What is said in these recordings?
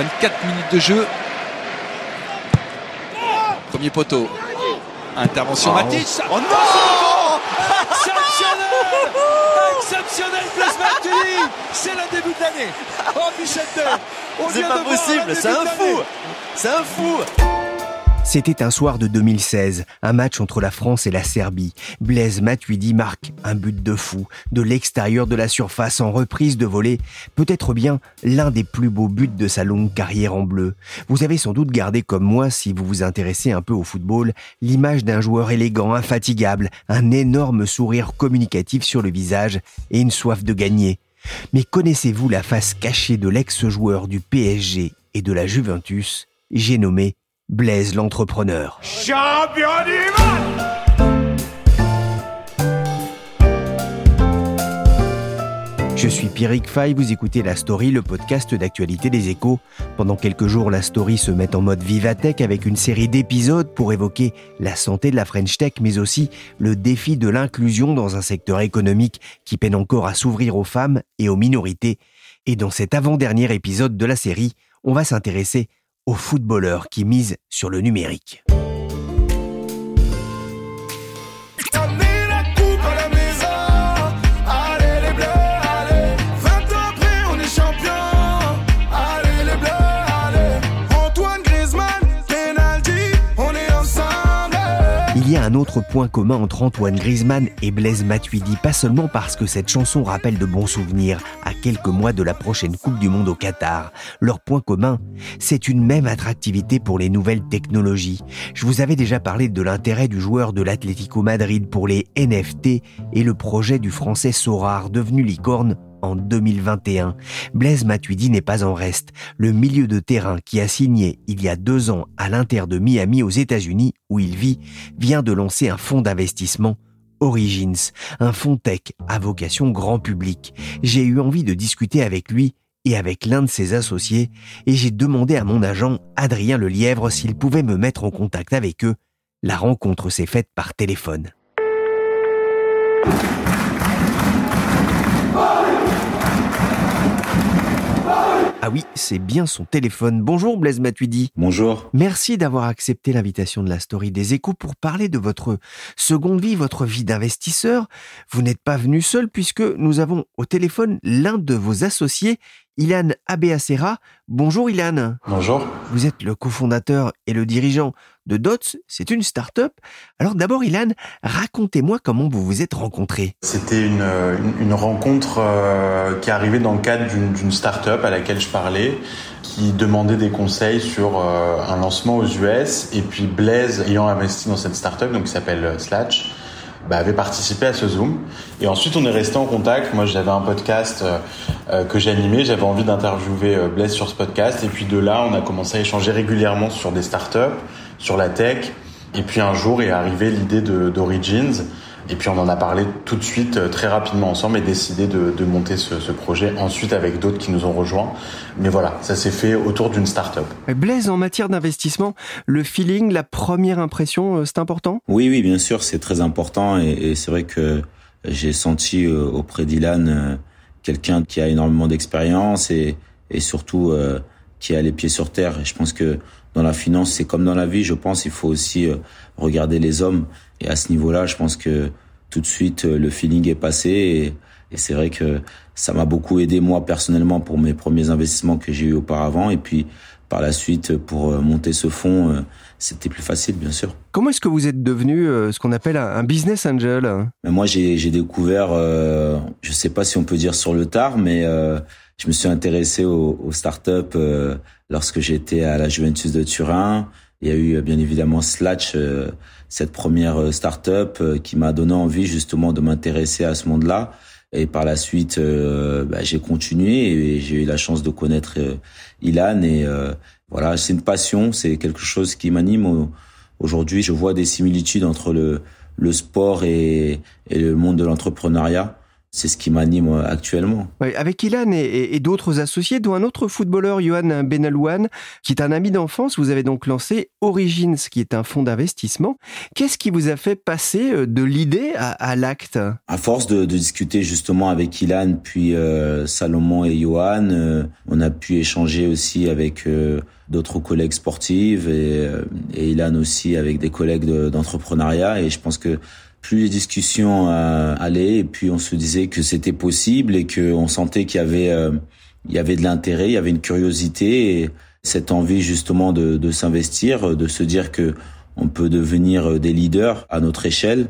24 minutes de jeu. Premier poteau. Intervention Oh. Matic. Oh non Exceptionnel Exceptionnel Blaise Matuidi C'est le début de l'année Oh Michel On C'est pas possible, le c'est un fou. C'est un fou C'était un soir de 2016, un match entre la France et la Serbie. Blaise Matuidi marque un but de fou, de l'extérieur de la surface en reprise de volée, peut-être bien l'un des plus beaux buts de sa longue carrière en bleu. Vous avez sans doute gardé comme moi, si vous vous intéressez un peu au football, l'image d'un joueur élégant, infatigable, un énorme sourire communicatif sur le visage et une soif de gagner. Mais connaissez-vous la face cachée de l'ex-joueur du PSG et de la Juventus J'ai nommé Blaise l'entrepreneur. Champion du monde Je suis Pierrick Fay, vous écoutez La Story, le podcast d'actualité des échos. Pendant quelques jours, La Story se met en mode Vivatech avec une série d'épisodes pour évoquer la santé de la French Tech, mais aussi le défi de l'inclusion dans un secteur économique qui peine encore à s'ouvrir aux femmes et aux minorités. Et dans cet avant-dernier épisode de la série, on va s'intéresser aux footballeurs qui misent sur le numérique. Y a un autre point commun entre Antoine Griezmann et Blaise Matuidi, pas seulement parce que cette chanson rappelle de bons souvenirs à quelques mois de la prochaine Coupe du Monde au Qatar. Leur point commun, c'est une même attractivité pour les nouvelles technologies. Je vous avais déjà parlé de l'intérêt du joueur de l'Atlético Madrid pour les NFT et le projet du français Sorar devenu licorne en 2021. Blaise Matuidi n'est pas en reste. Le milieu de terrain qui a signé il y a deux ans à l'Inter de Miami aux États-Unis, où il vit, vient de lancer un fonds d'investissement Origins, un fonds tech à vocation grand public. J'ai eu envie de discuter avec lui et avec l'un de ses associés, et j'ai demandé à mon agent, Adrien Lelièvre, s'il pouvait me mettre en contact avec eux. La rencontre s'est faite par téléphone. Ah oui, c'est bien son téléphone. Bonjour Blaise Matuidi. Bonjour. Merci d'avoir accepté l'invitation de la story des échos pour parler de votre seconde vie, votre vie d'investisseur. Vous n'êtes pas venu seul puisque nous avons au téléphone l'un de vos associés, Ilan Abeacera. Bonjour Ilan. Bonjour. Vous êtes le cofondateur et le dirigeant de Dots. C'est une start-up. Alors d'abord Ilan, racontez-moi comment vous vous êtes rencontrés. C'était une, une, une rencontre euh, qui est arrivée dans le cadre d'une start-up à laquelle je parlais, qui demandait des conseils sur euh, un lancement aux US. Et puis Blaise, ayant investi dans cette start-up, donc qui s'appelle euh, Slatch, bah, avait participé à ce Zoom. Et ensuite, on est resté en contact. Moi, j'avais un podcast euh, euh, que j'animais. J'avais envie d'interviewer euh, Blaise sur ce podcast. Et puis de là, on a commencé à échanger régulièrement sur des startups, sur la tech. Et puis un jour est arrivée l'idée d'Origins. Et puis on en a parlé tout de suite, euh, très rapidement ensemble, et décidé de, de monter ce, ce projet ensuite avec d'autres qui nous ont rejoints. Mais voilà, ça s'est fait autour d'une startup. Mais Blaise, en matière d'investissement, le feeling, la première impression, euh, c'est important? Oui, oui, bien sûr, c'est très important et, et c'est vrai que j'ai senti euh, auprès d'Ilan euh, quelqu'un qui a énormément d'expérience et, et surtout euh, qui a les pieds sur terre. Et je pense que dans la finance, c'est comme dans la vie, je pense, il faut aussi euh, regarder les hommes. Et à ce niveau-là, je pense que tout de suite, euh, le feeling est passé et, et c'est vrai que ça m'a beaucoup aidé moi personnellement pour mes premiers investissements que j'ai eu auparavant et puis par la suite pour euh, monter ce fonds, euh, c'était plus facile bien sûr. Comment est-ce que vous êtes devenu ce qu'on appelle un business angel? Moi, j'ai découvert, euh, je sais pas si on peut dire sur le tard, mais euh, je me suis intéressé aux, aux startups euh, lorsque j'étais à la Juventus de Turin. Il y a eu euh, bien évidemment Slatch, euh, cette première euh, startup qui m'a donné envie justement de m'intéresser à ce monde-là. Et par la suite, bah, j'ai continué et j'ai eu la chance de connaître Ilan. Et voilà, c'est une passion, c'est quelque chose qui m'anime. Aujourd'hui, je vois des similitudes entre le, le sport et, et le monde de l'entrepreneuriat c'est ce qui m'anime euh, actuellement. avec Ilan et, d'autres associés, dont un autre footballeur, Johan Benalouane, qui est un ami d'enfance, vous avez donc lancé Origins, qui est un fonds d'investissement. Qu'est-ce qui vous a fait passer euh, de l'idée à, l'acte? À force de, discuter justement avec Ilan, puis euh, Salomon et Johan, on a pu échanger aussi avec d'autres collègues sportifs et, et Ilan aussi avec des collègues d'entrepreneuriat. et je pense que plus les discussions euh, allaient et puis on se disait que c'était possible et qu'on sentait qu'il y avait euh, il y avait de l'intérêt, il y avait une curiosité et cette envie justement de, de s'investir, de se dire que on peut devenir des leaders à notre échelle.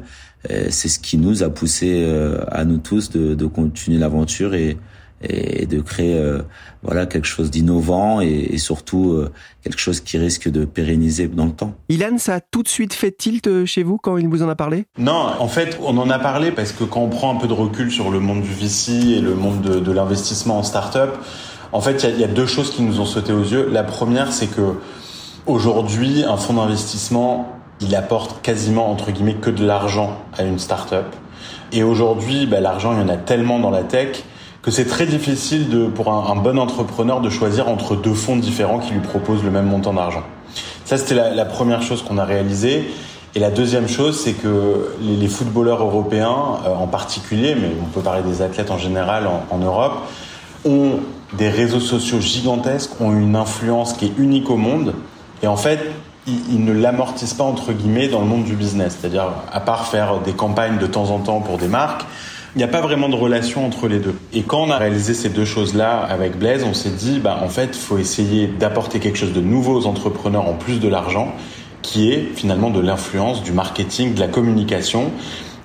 C'est ce qui nous a poussé euh, à nous tous de, de continuer l'aventure et, et de créer euh, voilà quelque chose d'innovant et, surtout euh, quelque chose qui risque de pérenniser dans le temps. Ilan, ça a tout de suite fait tilt euh, chez vous quand il vous en a parlé? Non, en fait, on en a parlé parce que quand on prend un peu de recul sur le monde du VC et le monde de, de l'investissement en start-up, en fait, il y, y, a deux choses qui nous ont sauté aux yeux. La première, c'est que aujourd'hui, un fonds d'investissement, il apporte quasiment entre guillemets que de l'argent à une start-up. Et aujourd'hui, bah, l'argent, il y en a tellement dans la tech que c'est très difficile de, pour un, bon entrepreneur de choisir entre deux fonds différents qui lui proposent le même montant d'argent. Ça, c'était la, première chose qu'on a réalisée. Et la deuxième chose, c'est que les, footballeurs européens euh, en particulier, mais on peut parler des athlètes en général en, Europe, ont des réseaux sociaux gigantesques, ont une influence qui est unique au monde. Et en fait, ils ne l'amortissent pas entre guillemets dans le monde du business. C'est-à-dire, à part faire des campagnes de temps en temps pour des marques, il n'y a pas vraiment de relation entre les deux. Et quand on a réalisé ces deux choses-là avec Blaise, on s'est dit, bah, en fait, faut essayer d'apporter quelque chose de nouveau aux entrepreneurs en plus de l'argent, qui est finalement de l'influence, du marketing, de la communication.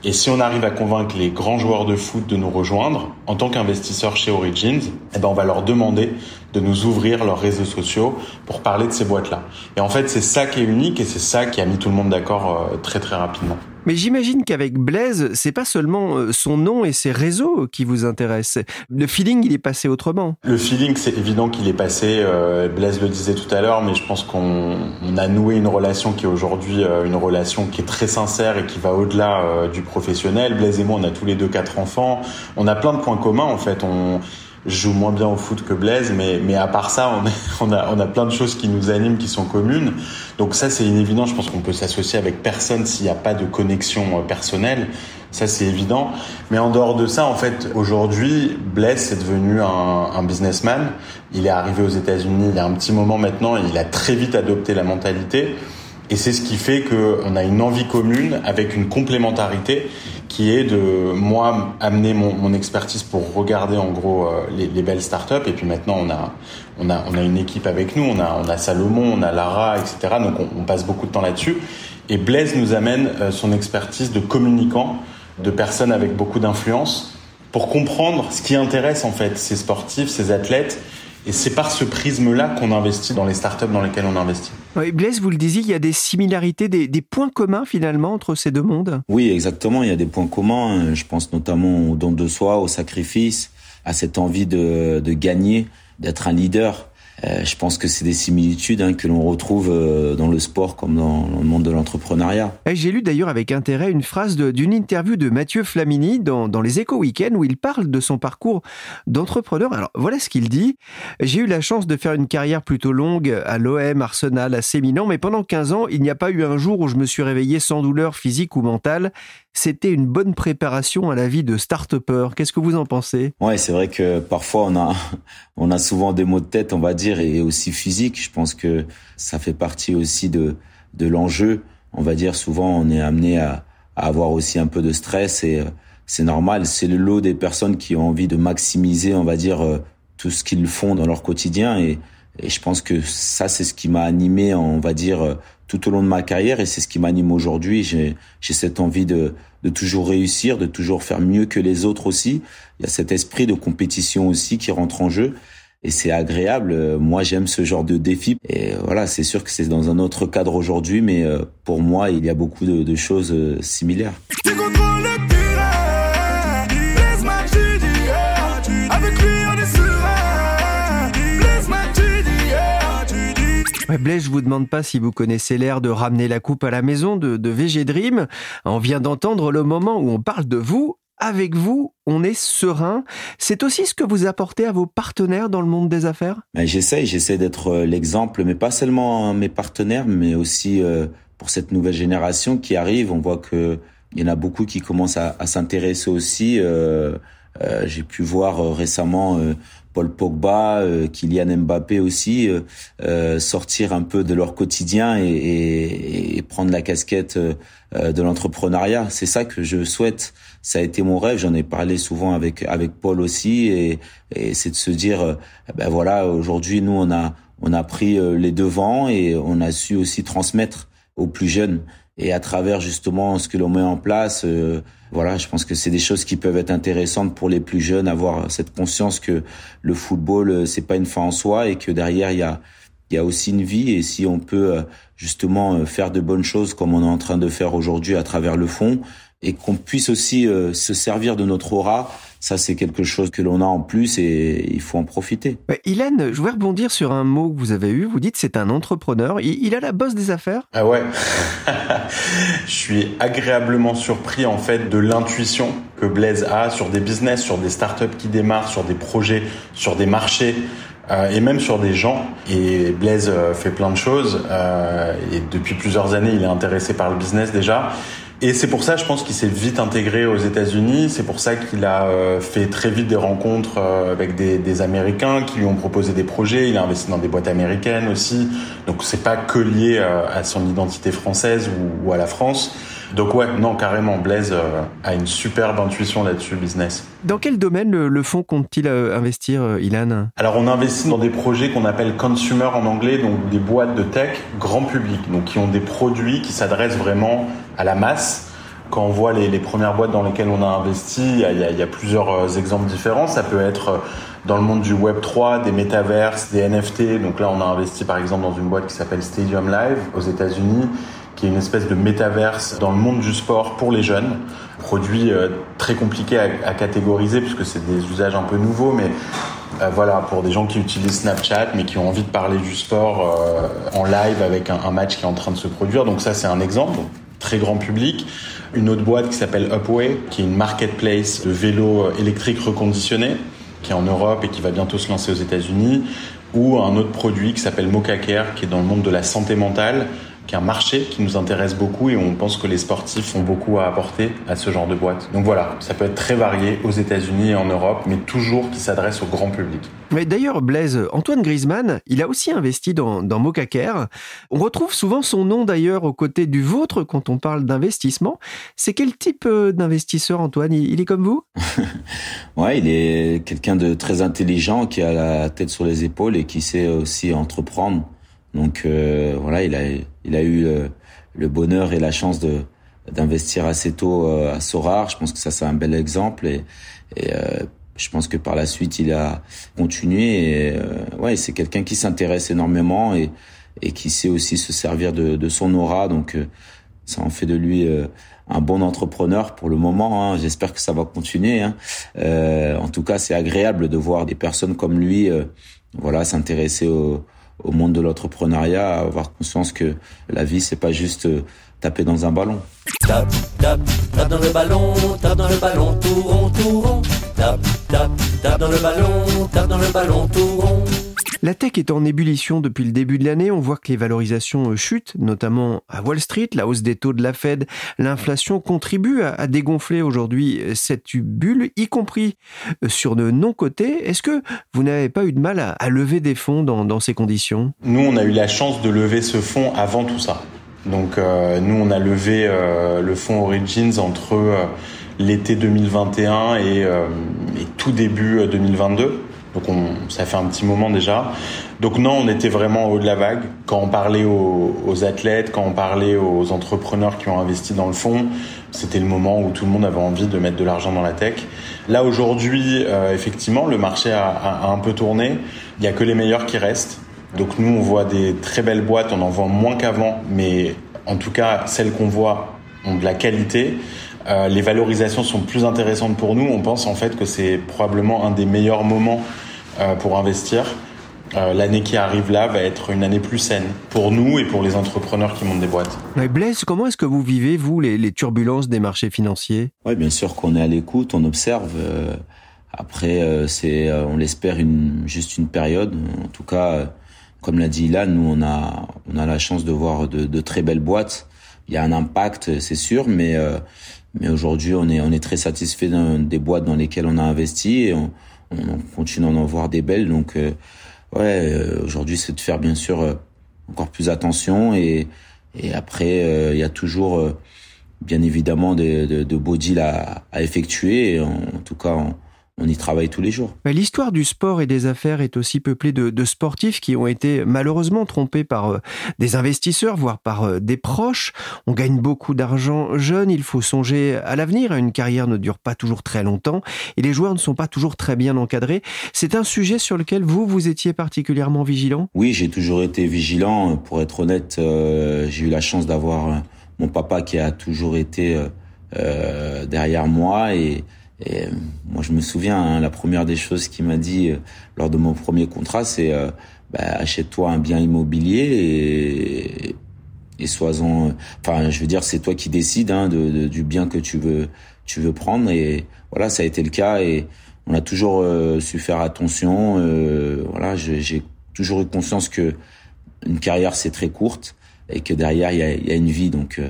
Et si on arrive à convaincre les grands joueurs de foot de nous rejoindre, en tant qu'investisseurs chez Origins, eh ben on va leur demander de nous ouvrir leurs réseaux sociaux pour parler de ces boîtes-là. Et en fait, c'est ça qui est unique et c'est ça qui a mis tout le monde d'accord euh, très très rapidement. Mais j'imagine qu'avec Blaise, c'est pas seulement euh, son nom et ses réseaux qui vous intéressent. Le feeling, il est passé autrement. Le feeling, c'est évident qu'il est passé. Euh, Blaise le disait tout à l'heure, mais je pense qu'on a noué une relation qui est aujourd'hui une relation qui est très sincère et qui va au-delà du professionnel. Blaise et moi, on a tous les deux quatre enfants. On a plein de points communs en fait. On joue moins bien au foot que Blaise, mais, mais à part ça, on, a, on a plein de choses qui nous animent, qui sont communes. Donc ça, c'est évident. Je pense qu'on peut s'associer avec personne s'il n'y a pas de connexion euh, personnelle. Ça, c'est évident. Mais en dehors de ça, en fait, aujourd'hui, Blaise est devenu un, un, businessman. Il est arrivé aux États-Unis il y a un petit moment maintenant et il a très vite adopté la mentalité. Et c'est ce qui fait qu'on a une envie commune avec une complémentarité qui est de moi amener mon, expertise pour regarder en gros euh, les, les, belles startups. Et puis maintenant on a on a on a une équipe avec nous. On a on a Salomon on a Lara etc donc on, passe beaucoup de temps là-dessus. Et Blaise nous amène euh, son expertise de communicant de personnes avec beaucoup d'influence pour comprendre ce qui intéresse en fait ces sportifs ces athlètes. Et c'est par ce prisme-là qu'on investit dans les startups dans lesquelles on investit. Oui, Blaise, vous le disiez, il y a des similarités, des, des, points communs finalement entre ces deux mondes? Oui, exactement, il y a des points communs. Je pense notamment au don de soi, au sacrifice, à cette envie de, de gagner, d'être un leader. Euh, je pense que c'est des similitudes hein, que l'on retrouve euh, dans le sport comme dans, le monde de l'entrepreneuriat. J'ai lu d'ailleurs avec intérêt une phrase d'une interview de Mathieu Flamini dans, les Échos Week-end où il parle de son parcours d'entrepreneur. Alors voilà ce qu'il dit. J'ai eu la chance de faire une carrière plutôt longue à l'OM, Arsenal, à Séminan, mais pendant 15 ans, il n'y a pas eu un jour où je me suis réveillé sans douleur physique ou mentale c'était une bonne préparation à la vie de start-upper. Qu'est-ce que vous en pensez? Ouais, c'est vrai que parfois on a on a souvent des maux de tête, on va dire, et aussi physique. Je pense que ça fait partie aussi de de l'enjeu. On va dire souvent on est amené à, à avoir aussi un peu de stress et euh, c'est normal. C'est le lot des personnes qui ont envie de maximiser, on va dire, euh, tout ce qu'ils font dans leur quotidien et et je pense que ça, c'est ce qui m'a animé, on va dire, euh, tout au long de ma carrière, et c'est ce qui m'anime aujourd'hui. J'ai, j'ai cette envie de, de toujours réussir, de toujours faire mieux que les autres aussi. Il y a cet esprit de compétition aussi qui rentre en jeu. Et c'est agréable. Moi, j'aime ce genre de défi. Et voilà, c'est sûr que c'est dans un autre cadre aujourd'hui, mais euh, pour moi, il y a beaucoup de, de choses euh, similaires. Blaise, je vous demande pas si vous connaissez l'air de ramener la coupe à la maison de, de VG Dream. On vient d'entendre le moment où on parle de vous. Avec vous, on est serein. C'est aussi ce que vous apportez à vos partenaires dans le monde des affaires? Ben, J'essaie, j'essaie d'être euh, l'exemple, mais pas seulement mes partenaires, mais aussi euh, pour cette nouvelle génération qui arrive. On voit que il y en a beaucoup qui commencent à, s'intéresser aussi. Euh, J'ai pu voir récemment Paul Pogba, Kylian Mbappé aussi sortir un peu de leur quotidien et, et, et prendre la casquette de l'entrepreneuriat. C'est ça que je souhaite. Ça a été mon rêve. J'en ai parlé souvent avec avec Paul aussi, et, et c'est de se dire, ben voilà, aujourd'hui nous on a on a pris les devants et on a su aussi transmettre aux plus jeunes et à travers justement ce que l'on met en place, euh, voilà, je pense que c'est des choses qui peuvent être intéressantes pour les plus jeunes, avoir cette conscience que le football euh, c'est pas une fin en soi et que derrière il y a il y a aussi une vie. Et si on peut euh, justement faire de bonnes choses comme on est en train de faire aujourd'hui à travers le fond et qu'on puisse aussi se servir de notre aura ça, c'est quelque chose que l'on a en plus et il faut en profiter. Ouais, Ilan, je voudrais rebondir sur un mot que vous avez eu. Vous dites c'est un entrepreneur. Il, a la bosse des affaires? Ah ouais. je suis agréablement surpris en fait de l'intuition que Blaise a sur des business, sur des startups qui démarrent, sur des projets, sur des marchés. Euh, et même sur des gens. Et Blaise euh, fait plein de choses. Euh, et depuis plusieurs années, il est intéressé par le business déjà. Et c'est pour ça, je pense qu'il s'est vite intégré aux États-Unis. C'est pour ça qu'il a euh, fait très vite des rencontres euh, avec des, des, Américains qui lui ont proposé des projets. Il a investi dans des boîtes américaines aussi. Donc c'est pas que lié euh, à son identité française ou, ou à la France. Donc ouais, non, carrément, Blaise a une superbe intuition là-dessus, business. Dans quel domaine le, le fonds compte-t-il investir, Ilan? Alors on investit dans des projets qu'on appelle consumer en anglais, donc des boîtes de tech grand public, donc qui ont des produits qui s'adressent vraiment à la masse. Quand on voit les, premières boîtes dans lesquelles on a investi, il y a, plusieurs euh, exemples différents. Ça peut être euh, dans le monde du Web 3, des métaverses, des NFT. Donc là, on a investi par exemple dans une boîte qui s'appelle Stadium Live aux États-Unis, qui est une espèce de métaverse dans le monde du sport pour les jeunes. Produit euh, très compliqué à, catégoriser puisque c'est des usages un peu nouveaux, mais voilà, pour des gens qui utilisent Snapchat mais qui ont envie de parler du sport en live avec un, match qui est en train de se produire. Donc ça, c'est un exemple très grand public. Une autre boîte qui s'appelle Upway, qui est une marketplace de vélos électriques reconditionnés, qui est en Europe et qui va bientôt se lancer aux États-Unis. Ou un autre produit qui s'appelle MocaCare, qui est dans le monde de la santé mentale, qui est un marché qui nous intéresse beaucoup et on pense que les sportifs ont beaucoup à apporter à ce genre de boîte. Donc voilà, ça peut être très varié aux États-Unis et en Europe, mais toujours qui s'adresse au grand public. Mais d'ailleurs, Blaise, Antoine Griezmann, il a aussi investi dans, dans Mocacare. On retrouve souvent son nom d'ailleurs aux côtés du vôtre quand on parle d'investissement. C'est quel type euh, d'investisseur, Antoine? Il, est comme vous? Ouais, il est quelqu'un de très intelligent qui a la tête sur les épaules et qui sait aussi entreprendre. Donc euh, voilà, il a, il a eu euh, le bonheur et la chance de d'investir assez tôt euh, à Sorar. Je pense que ça c'est un bel exemple et, et euh, je pense que par la suite il a continué. Et, euh, ouais, c'est quelqu'un qui s'intéresse énormément et, et qui sait aussi se servir de, de son aura. Donc ça en fait de lui un bon entrepreneur pour le moment. Hein. J'espère que ça va continuer. Hein. en tout cas, c'est agréable de voir des personnes comme lui, voilà, s'intéresser au au monde de l'entrepreneuriat, avoir conscience que la vie, c'est pas juste euh, taper dans un ballon. Tape, tape, tape dans le ballon, tape dans le ballon, tout rond, tout rond. Tape, tape, tape dans le ballon, tape dans le ballon, tout rond. La tech est en ébullition depuis le début de l'année. On voit que les valorisations euh, chutent, notamment à Wall Street. La hausse des taux de la Fed, l'inflation contribue à, dégonfler aujourd'hui euh, cette bulle, y compris euh, sur de non-cotés. Est-ce que vous n'avez pas eu de mal à, lever des fonds dans, ces conditions? Nous, on a eu la chance de lever ce fonds avant tout ça. Donc, nous, on a levé le fonds Origins entre l'été 2021 et, et, tout début 2022. Donc on, ça fait un petit moment déjà. Donc non, on était vraiment au haut de la vague. Quand on parlait aux, athlètes, quand on parlait aux entrepreneurs qui ont investi dans le fonds, c'était le moment où tout le monde avait envie de mettre de l'argent dans la tech. Là aujourd'hui, euh, effectivement, le marché a, un peu tourné. Il n'y a que les meilleurs qui restent. Donc nous, on voit des très belles boîtes, on en voit moins qu'avant, mais en tout cas, celles qu'on voit ont de la qualité. Euh, les valorisations sont plus intéressantes pour nous. On pense en fait que c'est probablement un des meilleurs moments pour investir euh, l'année qui arrive là va être une année plus saine pour nous et pour les entrepreneurs qui montent des boîtes. Mais Blaise, comment est-ce que vous vivez, vous, les, les turbulences des marchés financiers? Oui, bien sûr qu'on est à l'écoute, on observe. euh, après, euh, c'est, euh, on l'espère, une, juste une période. En tout cas, euh, comme l'a dit Ilan, nous, on a, on a la chance de voir de, de très belles boîtes. Il y a un impact, c'est sûr, mais, euh, mais aujourd'hui, on est, on est très satisfait des boîtes dans lesquelles on a investi et on, on continue d'en voir des belles. Donc, euh, ouais, euh, aujourd'hui, c'est de faire bien sûr euh, encore plus attention et, et après, euh, il y a toujours, euh, bien évidemment, de, de, de beaux deals à, à effectuer. En, en tout cas, on y travaille tous les jours. L'histoire du sport et des affaires est aussi peuplée de, de sportifs qui ont été malheureusement trompés par euh, des investisseurs, voire par euh, des proches. On gagne beaucoup d'argent jeune, il faut songer à l'avenir. Une carrière ne dure pas toujours très longtemps et les joueurs ne sont pas toujours très bien encadrés. C'est un sujet sur lequel vous, vous étiez particulièrement vigilant? Oui, j'ai toujours été vigilant. Pour être honnête, euh, j'ai eu la chance d'avoir mon papa qui a toujours été euh, derrière moi et, et, euh, moi je me souviens hein, la première des choses qu'il m'a dit euh, lors de mon premier contrat, c'est euh, bah, achète-toi un bien immobilier et et sois-en. Enfin, je veux dire, c'est toi qui décides hein, de, de- du bien que tu veux tu veux prendre et voilà, ça a été le cas et on a toujours euh, su faire attention. euh, voilà, j'ai toujours eu conscience que une carrière c'est très courte et que derrière il y a, y a une vie. Donc euh,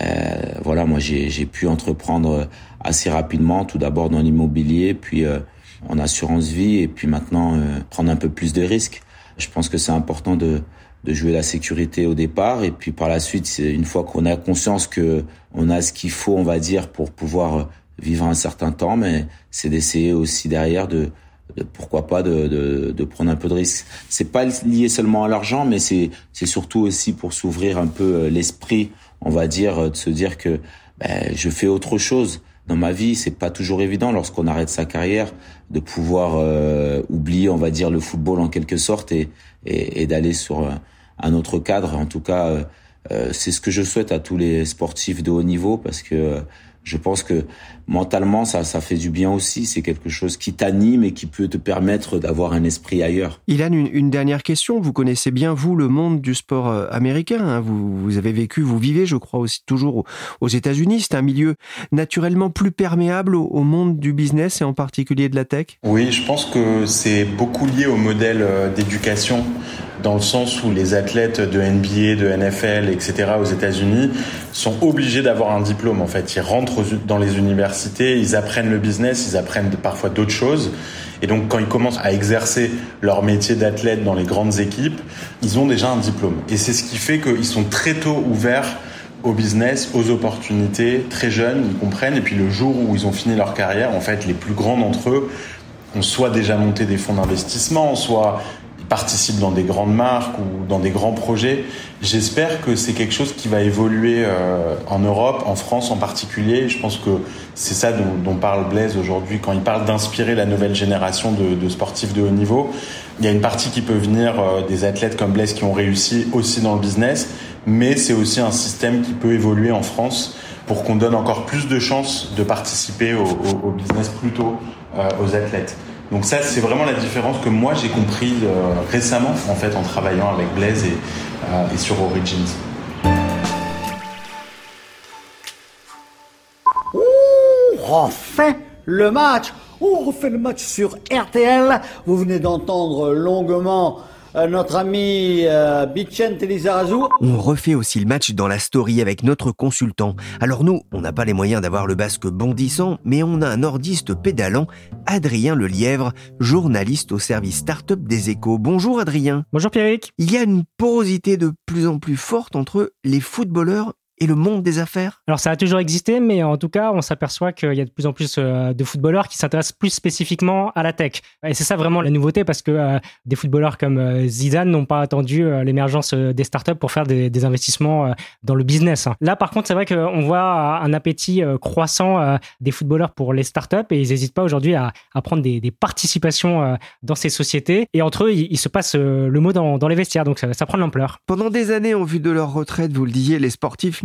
euh, voilà, moi j'ai pu entreprendre assez rapidement, tout d'abord dans l'immobilier, puis euh, en assurance vie et puis maintenant euh, prendre un peu plus de risques. Je pense que c'est important de de jouer la sécurité au départ et puis par la suite une fois qu'on a conscience que on a ce qu'il faut on va dire pour pouvoir vivre un certain temps mais c'est d'essayer aussi derrière de, de- pourquoi pas de, de, de prendre un peu de risque c'est pas lié seulement à l'argent mais c'est c'est surtout aussi pour s'ouvrir un peu euh, l'esprit on va dire euh, de se dire que ben, je fais autre chose dans ma vie c'est pas toujours évident lorsqu'on arrête sa carrière de pouvoir euh, oublier on va dire le football en quelque sorte et et, et d'aller sur un, un autre cadre. En tout cas, euh, euh, c'est ce que je souhaite à tous les sportifs de haut niveau parce que je pense que mentalement, ça, ça fait du bien aussi. C'est quelque chose qui t'anime et qui peut te permettre d'avoir un esprit ailleurs. Ilan, une, une dernière question. Vous connaissez bien, vous, le monde du sport euh, américain. hein. Vous, vous avez vécu, vous vivez, je crois, aussi toujours aux, États-Unis. C'est un milieu naturellement plus perméable au, au monde du business et en particulier de la tech. Oui, je pense que c'est beaucoup lié au modèle euh, d'éducation, dans le sens où les athlètes de NBA, de NFL, etc. aux États-Unis sont obligés d'avoir un diplôme. En fait, ils rentrent dans les universités, ils apprennent le business, ils apprennent parfois d'autres choses. Et donc, quand ils commencent à exercer leur métier d'athlète dans les grandes équipes, ils ont déjà un diplôme. Et c'est ce qui fait qu'ils sont très tôt ouverts au business, aux opportunités, très jeunes, ils comprennent. Et puis le jour où ils ont fini leur carrière, en fait, les plus grands d'entre eux ont soit déjà monté des fonds d'investissement, soit ils participent dans des grandes marques ou dans des grands projets. J'espère que c'est quelque chose qui va évoluer euh, en Europe, en France en particulier. Je pense que c'est ça dont, dont parle Blaise aujourd'hui quand il parle d'inspirer la nouvelle génération de, de sportifs de haut niveau. Il y a une partie qui peut venir euh, des athlètes comme Blaise qui ont réussi aussi dans le business, mais c'est aussi un système qui peut évoluer en France pour qu'on donne encore plus de chances de participer au, au- au business plus tôt euh, aux athlètes. Donc ça, c'est vraiment la différence que moi j'ai compris euh, récemment en fait en travaillant avec Blaise et, euh, et sur Origins. refait le match. On refait le match sur RTL. Vous venez d'entendre longuement notre ami euh, Lizarazu. On refait aussi le match dans la story avec notre consultant. Alors nous, on n'a pas les moyens d'avoir le basque bondissant, mais on a un nordiste pédalant, Adrien Lelièvre, journaliste au service start-up des échos. Bonjour Adrien. Bonjour Pierrick. Il y a une porosité de plus en plus forte entre les footballeurs et le monde des affaires? Alors ça a toujours existé, mais en tout cas, on s'aperçoit qu'il y a de plus en plus euh, de footballeurs qui s'intéressent plus spécifiquement à la tech. Et c'est ça vraiment la nouveauté, parce que euh, des footballeurs comme euh, Zidane n'ont pas attendu l'émergence des startups pour faire des, des investissements dans le business. Là, par contre, c'est vrai qu'on voit un appétit croissant des footballeurs pour les startups, et ils n'hésitent pas aujourd'hui à, à prendre des, des participations dans ces sociétés. Et entre eux, il, il se passe le mot dans, dans les vestiaires, donc ça, ça prend de l'ampleur. Pendant des années, en vue de leur retraite, vous le disiez, les sportifs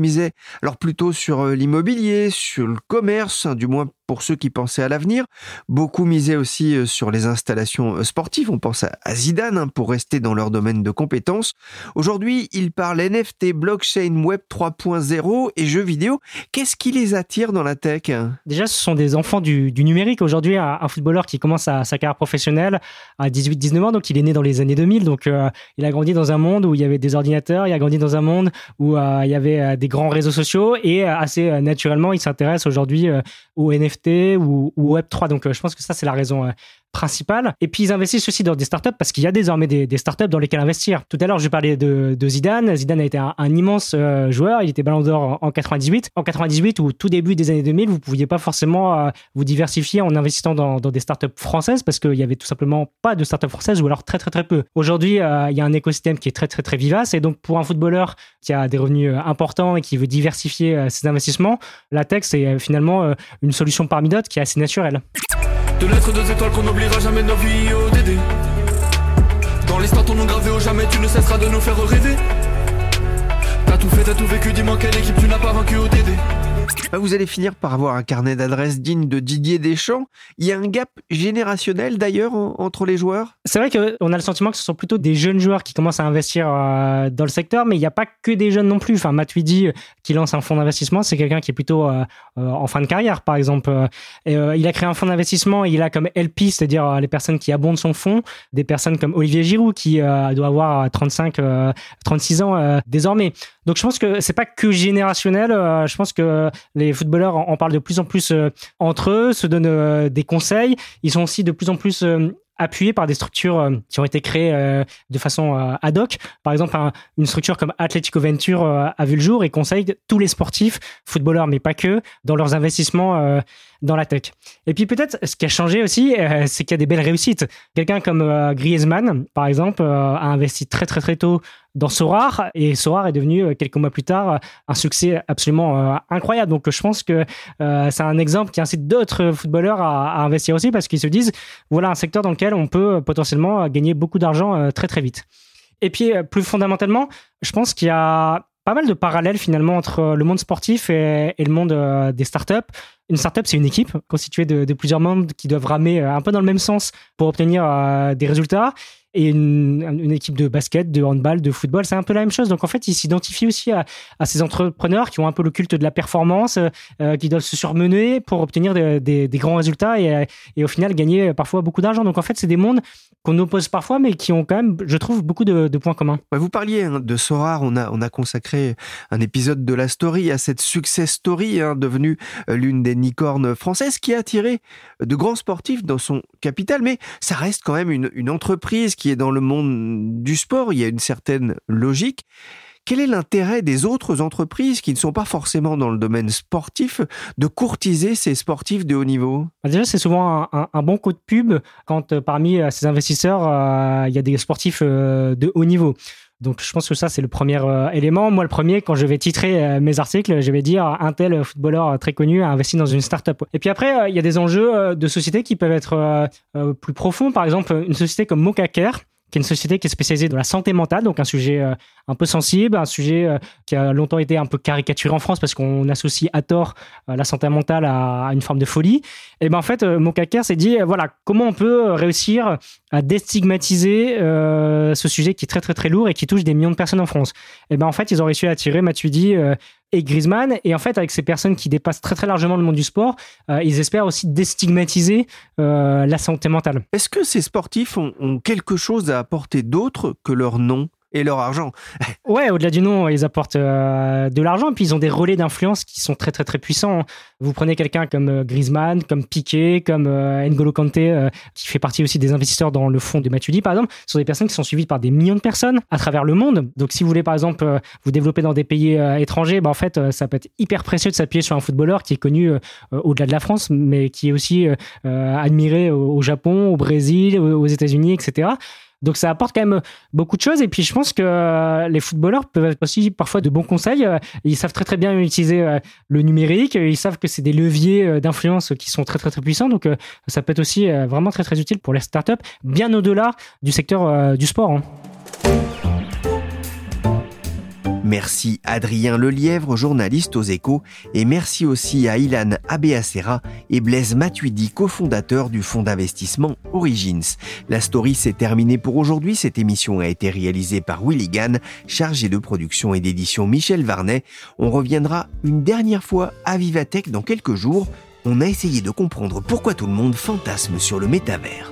alors plutôt sur euh, l'immobilier, sur le commerce, hein, du moins pour ceux qui pensaient à l'avenir. Beaucoup misaient aussi euh, sur les installations euh, sportives. On pense à Zidane hein, pour rester dans leur domaine de compétences. Aujourd'hui, ils parlent NFT, blockchain, web 3.0 et jeux vidéo. Qu'est-ce qui les attire dans la tech? Déjà, ce sont des enfants du, numérique. Aujourd'hui, un, footballeur qui commence sa, carrière professionnelle à 18-19 ans, donc il est né dans les années 2000, donc euh, il a grandi dans un monde où il y avait des ordinateurs, il a grandi dans un monde où il y avait des grands réseaux sociaux et assez naturellement, il s'intéresse aujourd'hui au NFT ou, ou Web3. Donc, je pense que ça, c'est la raison principale. Et puis ils investissent aussi dans des startups parce qu'il y a désormais des, startups dans lesquelles investir. Tout à l'heure, je parlais de, de Zidane. Zidane a été un, immense euh, joueur. Il était Ballon d'Or en, 98. En 98 ou tout début des années 2000, vous pouviez pas forcément euh, vous diversifier en investissant dans, dans des startups françaises parce qu'il y avait tout simplement pas de startups françaises ou alors très très très peu. Aujourd'hui, euh, il y a un écosystème qui est très très très vivace et donc pour un footballeur qui a des revenus importants et qui veut diversifier ses investissements, la tech c'est finalement une solution parmi d'autres qui est assez naturelle. De lettres deux étoiles qu'on n'oubliera jamais de nos vies au DD Dans l'histoire ton nom gravé au jamais tu ne cesseras de nous faire rêver. T'as tout fait, t'as tout vécu, dis-moi quelle équipe tu n'as pas vaincu au DD vous allez finir par avoir un carnet d'adresses digne de Didier Deschamps. Il y a un gap générationnel d'ailleurs entre les joueurs? C'est vrai qu'on a le sentiment que ce sont plutôt des jeunes joueurs qui commencent à investir euh, dans le secteur, mais il n'y a pas que des jeunes non plus. Enfin, Matuidi, euh, qui lance un fonds d'investissement, c'est quelqu'un qui est plutôt euh, en fin de carrière, par exemple. il a créé un fonds d'investissement et il a comme LP, c'est-à-dire les personnes qui abondent son fonds, des personnes comme Olivier Giroud, qui doit avoir 35, 36 ans désormais. Donc je pense que c'est pas que générationnel. je pense que les footballeurs en, parlent de plus en plus euh, entre eux, se donnent euh, des conseils. Ils sont aussi de plus en plus euh, appuyés par des structures qui ont été créées de façon ad hoc. Par exemple, une structure comme Atletico Venture a vu le jour et conseille tous les sportifs, footballeurs mais pas que, dans leurs investissements dans la tech. Et puis peut-être ce qui a changé aussi, c'est qu'il y a des belles réussites. Quelqu'un comme Griezmann, par exemple, a investi très très très tôt dans Sorar et Sorar est devenu euh, quelques mois plus tard euh, un succès absolument euh, incroyable. Donc je pense que c'est un exemple qui incite d'autres footballeurs à, investir aussi parce qu'ils se disent voilà un secteur dans lequel on peut potentiellement gagner beaucoup d'argent très très vite. Et puis plus fondamentalement, je pense qu'il y a pas mal de parallèles finalement entre le monde sportif et, le monde des startups. Une startup, c'est une équipe constituée de, de, plusieurs membres qui doivent ramer un peu dans le même sens pour obtenir des résultats et une, équipe de basket, de handball, de football, c'est un peu la même chose. Donc en fait, ils s'identifient aussi à, ces entrepreneurs qui ont un peu le culte de la performance, euh, qui doivent se surmener pour obtenir des, grands résultats et, au final gagner parfois beaucoup d'argent. Donc en fait, c'est des mondes qu'on oppose parfois, mais qui ont quand même, je trouve, beaucoup de, points communs. Vous parliez hein, de Sorar, on a, on a consacré un épisode de la story à cette success story hein, devenue euh, l'une des licornes françaises qui a attiré de grands sportifs dans son capital, mais ça reste quand même une, une entreprise qui qui est dans le monde du sport, il y a une certaine logique. Quel est l'intérêt des autres entreprises qui ne sont pas forcément dans le domaine sportif de courtiser ces sportifs de haut niveau? Bah, Déjà, c'est souvent un, bon coup de pub quand euh, parmi euh, ces investisseurs, euh, il y a des sportifs de haut niveau. Donc je pense que ça c'est le premier élément. Moi le premier quand je vais titrer mes articles, je vais dire un tel footballeur très connu a investi dans une startup. Et puis après il y a des enjeux de société qui peuvent être plus profonds. Par exemple une société comme Mokacare qui est une société qui est spécialisée dans la santé mentale, donc un sujet euh, un peu sensible, un sujet euh, qui a longtemps été un peu caricaturé en France parce qu'on associe à tort euh, la santé mentale à, une forme de folie. Et ben en fait, Mokaker s'est dit voilà comment on peut réussir à déstigmatiser ce sujet qui est très très très lourd et qui touche des millions de personnes en France? Et ben en fait, ils ont réussi à attirer Matuidi et Griezmann. Et en fait, avec ces personnes qui dépassent très très largement le monde du sport, euh, ils espèrent aussi déstigmatiser euh, la santé mentale. Est-ce que ces sportifs ont quelque chose à apporter d'autre que leur nom? Et leur argent. ouais, au-delà du nom, ils apportent euh, de l'argent, puis ils ont des relais d'influence qui sont très très très puissants. Vous prenez quelqu'un comme euh, Griezmann, comme Piqué, comme euh, N'Golo Kanté, qui fait partie aussi des investisseurs dans le fonds de Matuidi, par exemple. Ce sont des personnes qui sont suivies par des millions de personnes à travers le monde. Donc si vous voulez par exemple vous développer dans des pays étrangers, bah, en fait, ça peut être hyper précieux de s'appuyer sur un footballeur qui est connu au-delà de la France, mais qui est aussi admiré au, Japon, au Brésil, aux États-Unis, etc. Donc ça apporte quand même beaucoup de choses. Et puis je pense que euh, les footballeurs peuvent être aussi parfois de bons conseils. Euh, ils savent très très bien utiliser euh, le numérique. Ils savent que c'est des leviers d'influence qui sont très très très puissants. Donc ça peut être aussi vraiment très très utile pour les startups, bien au-delà du secteur du sport. Merci Adrien Lelièvre, journaliste aux échos, et merci aussi à Ilan Abeacera et Blaise Matuidi, cofondateur du fonds d'investissement Origins. La story s'est terminée pour aujourd'hui. Cette émission a été réalisée par Willy Gann, chargé de production et d'édition Michel Varnet. On reviendra une dernière fois à Vivatech dans quelques jours. On a essayé de comprendre pourquoi tout le monde fantasme sur le métavers.